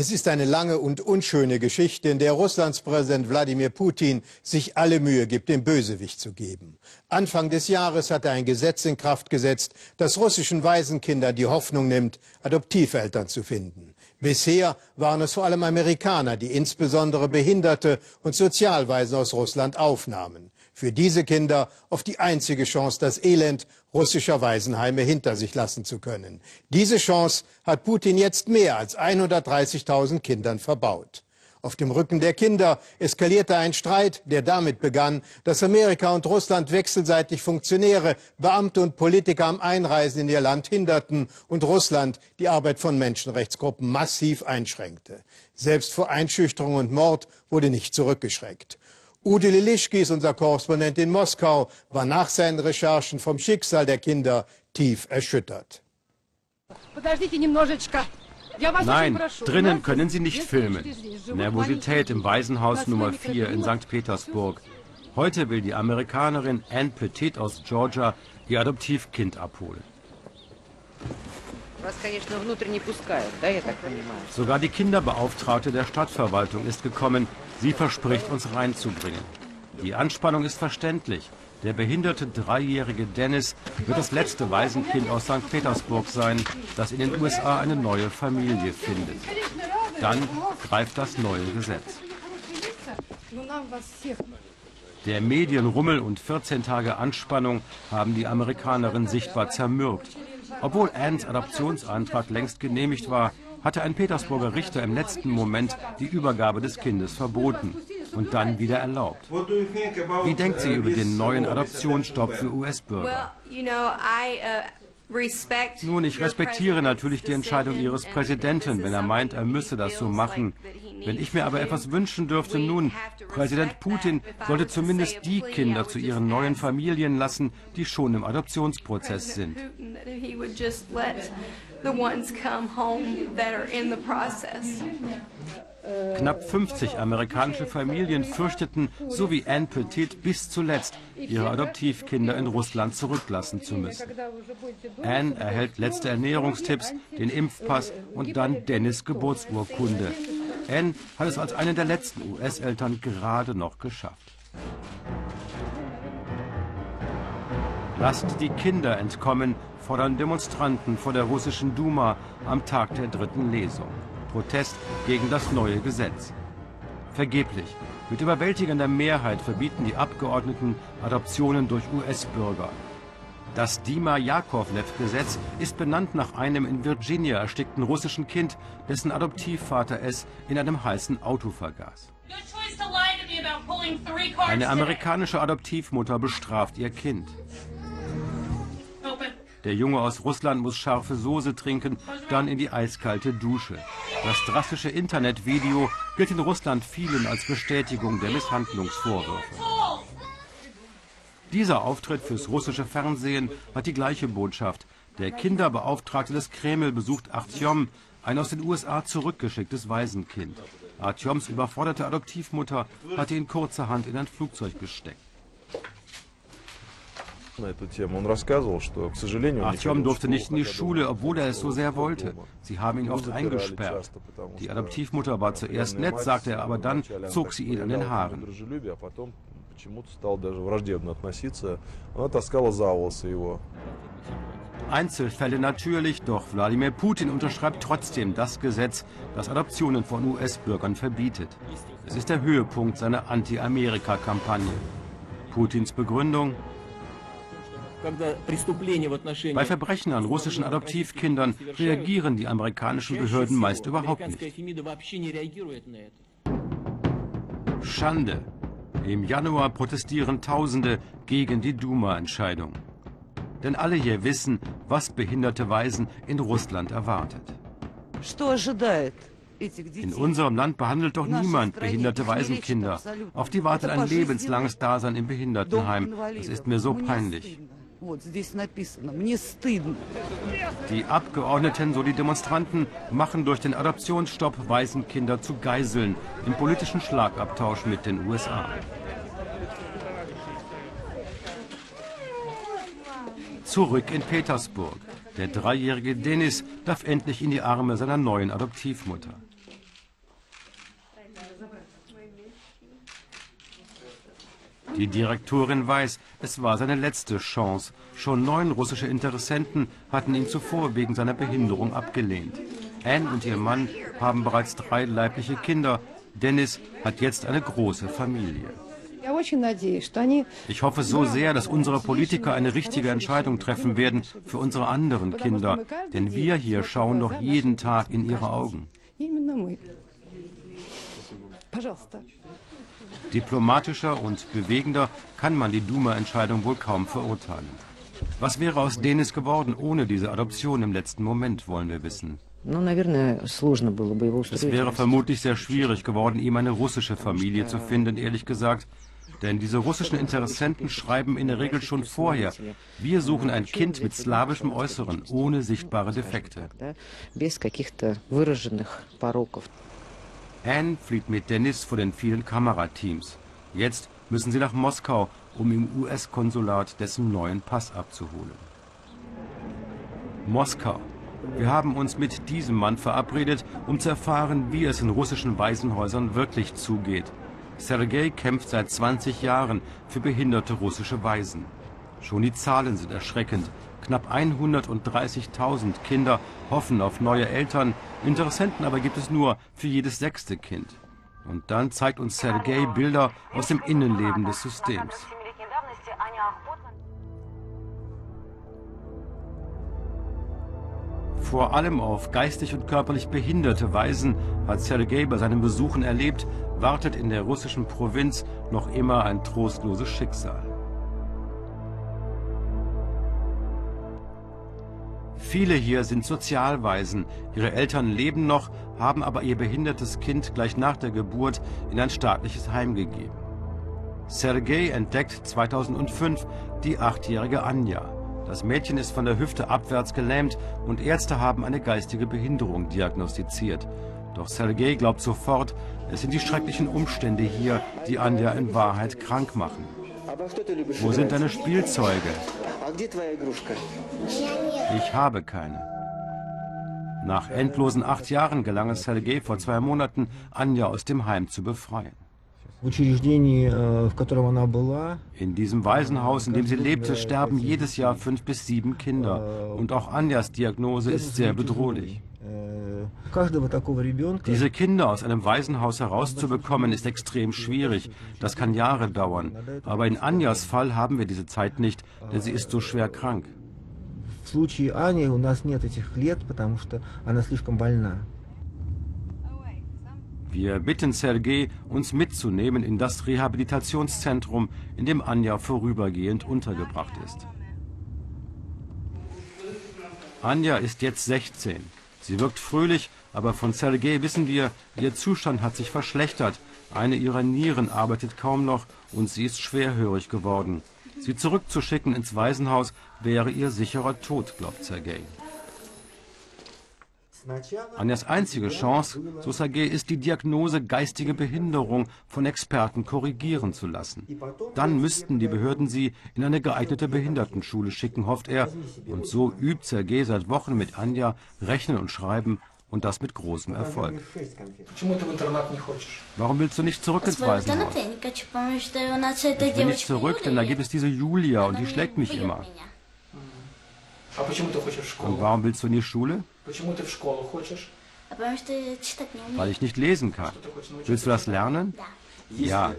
Es ist eine lange und unschöne Geschichte, in der Russlands Präsident Wladimir Putin sich alle Mühe gibt, den Bösewicht zu geben. Anfang des Jahres hat er ein Gesetz in Kraft gesetzt, das russischen Waisenkindern die Hoffnung nimmt, Adoptiveltern zu finden. Bisher waren es vor allem Amerikaner, die insbesondere Behinderte und Sozialwaisen aus Russland aufnahmen. Für diese Kinder oft die einzige Chance, das Elend russischer Waisenheime hinter sich lassen zu können. Diese Chance hat Putin jetzt mehr als 130.000 Kindern verbaut. Auf dem Rücken der Kinder eskalierte ein Streit, der damit begann, dass Amerika und Russland wechselseitig Funktionäre, Beamte und Politiker am Einreisen in ihr Land hinderten und Russland die Arbeit von Menschenrechtsgruppen massiv einschränkte. Selbst vor Einschüchterung und Mord wurde nicht zurückgeschreckt. Ude Lilischki ist unser Korrespondent in Moskau, war nach seinen Recherchen vom Schicksal der Kinder tief erschüttert. Nein, drinnen können Sie nicht filmen. Nervosität im Waisenhaus Nummer 4 in St. Petersburg. Heute will die Amerikanerin Anne Petit aus Georgia ihr Adoptivkind abholen. Sogar die Kinderbeauftragte der Stadtverwaltung ist gekommen. Sie verspricht, uns reinzubringen. Die Anspannung ist verständlich. Der behinderte dreijährige Dennis wird das letzte Waisenkind aus St. Petersburg sein, das in den USA eine neue Familie findet. Dann greift das neue Gesetz. Der Medienrummel und 14 Tage Anspannung haben die Amerikanerin sichtbar zermürbt. Obwohl Anns Adoptionsantrag längst genehmigt war, hatte ein Petersburger Richter im letzten Moment die Übergabe des Kindes verboten und dann wieder erlaubt. Wie denkt sie über den neuen Adoptionsstopp für US-Bürger? Nun, ich respektiere natürlich die Entscheidung Ihres Präsidenten, wenn er meint, er müsse das so machen. Wenn ich mir aber etwas wünschen dürfte, nun, Präsident Putin sollte zumindest die Kinder zu ihren neuen Familien lassen, die schon im Adoptionsprozess sind. Knapp 50 amerikanische Familien fürchteten, so wie Anne Petit, bis zuletzt ihre Adoptivkinder in Russland zurücklassen zu müssen. Anne erhält letzte Ernährungstipps, den Impfpass und dann Dennis Geburtsurkunde. Anne hat es als eine der letzten US-Eltern gerade noch geschafft. Lasst die Kinder entkommen, fordern Demonstranten vor der russischen Duma am Tag der dritten Lesung. Protest gegen das neue Gesetz. Vergeblich. Mit überwältigender Mehrheit verbieten die Abgeordneten Adoptionen durch US-Bürger. Das Dima-Jakovlev-Gesetz ist benannt nach einem in Virginia erstickten russischen Kind, dessen Adoptivvater es in einem heißen Auto vergaß. Eine amerikanische Adoptivmutter bestraft ihr Kind. Der Junge aus Russland muss scharfe Soße trinken, dann in die eiskalte Dusche. Das drastische Internetvideo gilt in Russland vielen als Bestätigung der Misshandlungsvorwürfe. Dieser Auftritt fürs russische Fernsehen hat die gleiche Botschaft. Der Kinderbeauftragte des Kreml besucht Artyom, ein aus den USA zurückgeschicktes Waisenkind. Artyoms überforderte Adoptivmutter hatte ihn kurzerhand in ein Flugzeug gesteckt. Artyom durfte nicht in die Schule, obwohl er es so sehr wollte. Sie haben ihn oft eingesperrt. Die Adoptivmutter war zuerst nett, sagte er, aber dann zog sie ihn an den Haaren. Einzelfälle natürlich, doch Wladimir Putin unterschreibt trotzdem das Gesetz, das Adoptionen von US-Bürgern verbietet. Es ist der Höhepunkt seiner Anti-Amerika-Kampagne. Putins Begründung, bei Verbrechen an russischen Adoptivkindern reagieren die amerikanischen Behörden meist überhaupt nicht. Schande. Im Januar protestieren Tausende gegen die Duma-Entscheidung. Denn alle hier wissen, was behinderte Waisen in Russland erwartet. In unserem Land behandelt doch niemand behinderte Waisenkinder. Auf die wartet ein lebenslanges Dasein im Behindertenheim. Das ist mir so peinlich. Die Abgeordneten sowie Demonstranten machen durch den Adoptionsstopp Waisenkinder zu Geiseln im politischen Schlagabtausch mit den USA. Zurück in Petersburg. Der dreijährige Denis darf endlich in die Arme seiner neuen Adoptivmutter. Die Direktorin weiß, es war seine letzte Chance. Schon neun russische Interessenten hatten ihn zuvor wegen seiner Behinderung abgelehnt. Anne und ihr Mann haben bereits drei leibliche Kinder. Dennis hat jetzt eine große Familie. Ich hoffe so sehr, dass unsere Politiker eine richtige Entscheidung treffen werden für unsere anderen Kinder. Denn wir hier schauen doch jeden Tag in ihre Augen. Diplomatischer und bewegender kann man die Duma-Entscheidung wohl kaum verurteilen. Was wäre aus Denis geworden ohne diese Adoption im letzten Moment, wollen wir wissen. Es wäre vermutlich sehr schwierig geworden, ihm eine russische Familie zu finden, ehrlich gesagt. Denn diese russischen Interessenten schreiben in der Regel schon vorher, wir suchen ein Kind mit slawischem Äußeren, ohne sichtbare Defekte. Anne flieht mit Dennis vor den vielen Kamerateams. Jetzt müssen sie nach Moskau, um im US-Konsulat dessen neuen Pass abzuholen. Moskau. Wir haben uns mit diesem Mann verabredet, um zu erfahren, wie es in russischen Waisenhäusern wirklich zugeht. Sergei kämpft seit 20 Jahren für behinderte russische Waisen. Schon die Zahlen sind erschreckend. Knapp 130.000 Kinder hoffen auf neue Eltern, Interessenten aber gibt es nur für jedes sechste Kind. Und dann zeigt uns Sergei Bilder aus dem Innenleben des Systems. Vor allem auf geistig und körperlich behinderte Weisen hat Sergei bei seinen Besuchen erlebt, wartet in der russischen Provinz noch immer ein trostloses Schicksal. Viele hier sind Sozialwaisen. Ihre Eltern leben noch, haben aber ihr behindertes Kind gleich nach der Geburt in ein staatliches Heim gegeben. Sergei entdeckt 2005 die achtjährige Anja. Das Mädchen ist von der Hüfte abwärts gelähmt und Ärzte haben eine geistige Behinderung diagnostiziert. Doch Sergei glaubt sofort, es sind die schrecklichen Umstände hier, die Anja in Wahrheit krank machen. Wo sind deine Spielzeuge? Ich habe keine. Nach endlosen acht Jahren gelang es Sergei vor zwei Monaten, Anja aus dem Heim zu befreien. Э, in diesem Waisenhaus, in dem sie lebte, sterben jedes Jahr fünf bis sieben Kinder. Und auch Anjas Diagnose ist sehr bedrohlich. Diese Kinder aus einem Waisenhaus herauszubekommen, ist extrem schwierig. Das kann Jahre dauern. Aber in Anjas Fall haben wir diese Zeit nicht, denn sie ist so schwer krank. В случае Ани у нас нет этих лет, потому что она слишком больна. Wir bitten Sergei, uns mitzunehmen in das Rehabilitationszentrum, in dem Anja vorübergehend untergebracht ist. Anja ist jetzt 16. Sie wirkt fröhlich, aber von Sergei wissen wir, ihr Zustand hat sich verschlechtert. Eine ihrer Nieren arbeitet kaum noch und sie ist schwerhörig geworden. Sie zurückzuschicken ins Waisenhaus wäre ihr sicherer Tod, glaubt Sergei. Anjas einzige Chance, so Sergei, ist die Diagnose geistige Behinderung von Experten korrigieren zu lassen. Dann müssten die Behörden sie in eine geeignete Behindertenschule schicken, hofft er. Und so übt Sergei seit Wochen mit Anja Rechnen und Schreiben und das mit großem Erfolg. Warum willst du nicht zurück ins Waisenhaus? Ich will nicht zurück, denn da gibt es diese Julia und die schlägt mich immer. Und warum willst du in die Schule? Weil ich nicht lesen kann. Willst du das lernen? Ja.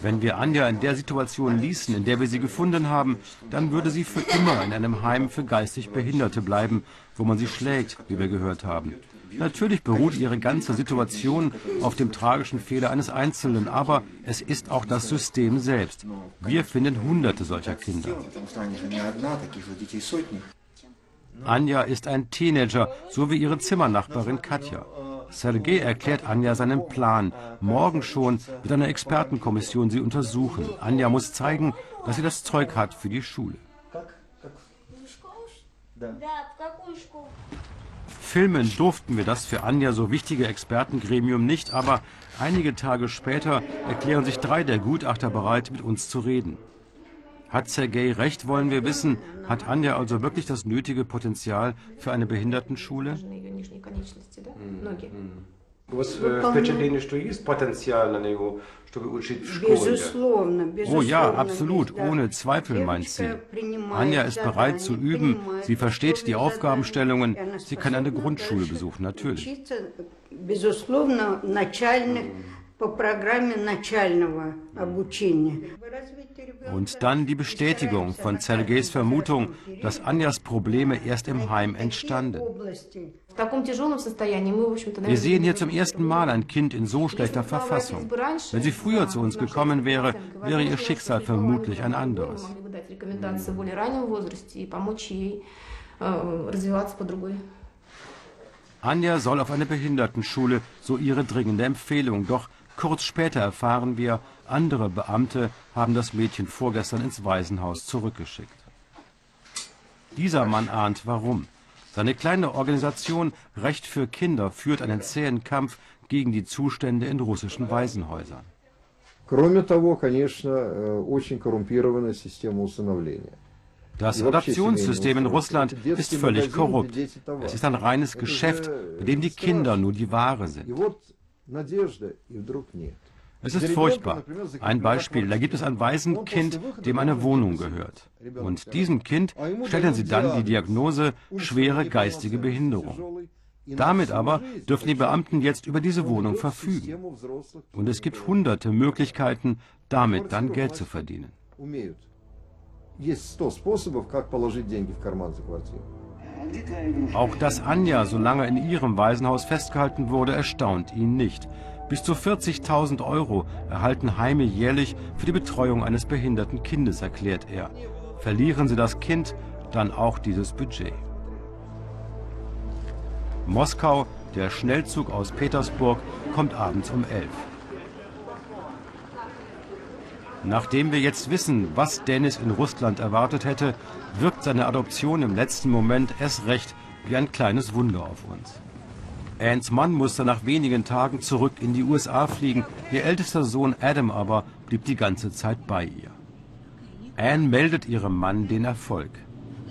Wenn wir Anja in der Situation ließen, in der wir sie gefunden haben, dann würde sie für immer in einem Heim für geistig Behinderte bleiben, wo man sie schlägt, wie wir gehört haben. Natürlich beruht ihre ganze Situation auf dem tragischen Fehler eines Einzelnen, aber es ist auch das System selbst. Wir finden hunderte solcher Kinder. Anja ist ein Teenager, so wie ihre Zimmernachbarin Katja. Sergei erklärt Anja seinen Plan. Morgen schon wird eine Expertenkommission sie untersuchen. Anja muss zeigen, dass sie das Zeug hat für die Schule. Filmen durften wir das für Anja so wichtige Expertengremium nicht, aber einige Tage später erklären sich drei der Gutachter bereit, mit uns zu reden. Hat Sergei recht, wollen wir wissen? Hat Anja also wirklich das nötige Potenzial für eine Behindertenschule? У вас э, впечатление, что есть потенциал на него, чтобы учить в школе? Безусловно, безусловно. Oh ja, есть, absolut, да. ohne Zweifel, meint sie. Девочка принимает Anja ist bereit zu задания, üben, принимает sie versteht die условия Aufgabenstellungen, задания, и она sie kann eine способна Grundschule дальше besuchen, natürlich. Учиться, безусловно, начальных, по программе начального обучения. Und dann die Bestätigung von Sergejs Vermutung, dass Anjas Probleme erst im Heim entstanden. В таком тяжелом состоянии мы, в общем-то, Wir sehen hier zum ersten Mal ein Kind in so schlechter Verfassung. Wenn sie früher zu uns gekommen wäre, wäre ihr Schicksal vermutlich ein anderes. Мы могли бы дать рекомендации в более раннем возрасте и помочь ей э, развиваться по другой Anja soll auf eine Behindertenschule, so ihre dringende Empfehlung. Doch Kurz später erfahren wir, andere Beamte haben das Mädchen vorgestern ins Waisenhaus zurückgeschickt. Dieser Mann ahnt warum. Seine kleine Organisation Recht für Kinder führt einen zähen Kampf gegen die Zustände in russischen Waisenhäusern. Das Adoptionssystem in Russland ist völlig korrupt. Es ist ein reines Geschäft, bei dem die Kinder nur die Ware sind. вот надежда, и вдруг нет. Es ist furchtbar. Ein Beispiel, da gibt es ein Waisenkind, dem eine Wohnung gehört. Und diesem Kind stellen sie dann die Diagnose schwere geistige Behinderung. Damit aber dürfen die Beamten jetzt über diese Wohnung verfügen. Und es gibt hunderte Möglichkeiten, damit dann Geld zu verdienen. Умеют. Есть сто способов, как положить деньги в карман за квартиру. Auch dass Anja so lange in ihrem Waisenhaus festgehalten wurde, erstaunt ihn nicht. Bis zu 40.000 Euro erhalten Heime jährlich für die Betreuung eines behinderten Kindes, erklärt er. Verlieren sie das Kind, dann auch dieses Budget. Moskau, der Schnellzug aus Petersburg, kommt abends um 11. Nachdem wir jetzt wissen, was Dennis in Russland erwartet hätte, wirkt seine Adoption im letzten Moment erst recht wie ein kleines Wunder auf uns. Anns Mann musste nach wenigen Tagen zurück in die USA fliegen, ihr ältester Sohn Adam aber blieb die ganze Zeit bei ihr. Anne meldet ihrem Mann den Erfolg.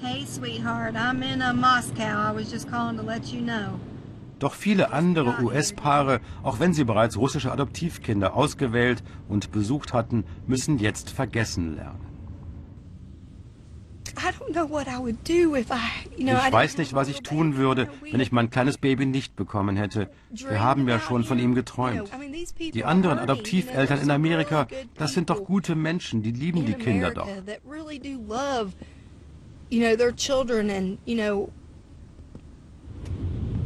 Hey, sweetheart, I'm in uh, Moscow. I was just calling to let you know. Doch viele andere US-Paare, auch wenn sie bereits russische Adoptivkinder ausgewählt und besucht hatten, müssen jetzt vergessen lernen. Ich weiß nicht, was ich tun würde, wenn ich mein kleines Baby nicht bekommen hätte. Wir haben ja schon von ihm geträumt. Die anderen Adoptiveltern in Amerika, das sind doch gute Menschen, die lieben die Kinder doch.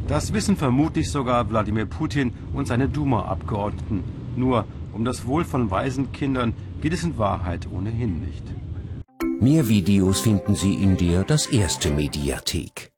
Das wissen vermutlich sogar Wladimir Putin und seine Duma-Abgeordneten. Nur um das Wohl von Waisenkindern geht es in Wahrheit ohnehin nicht. Mehr Videos finden Sie in der Das Erste Mediathek.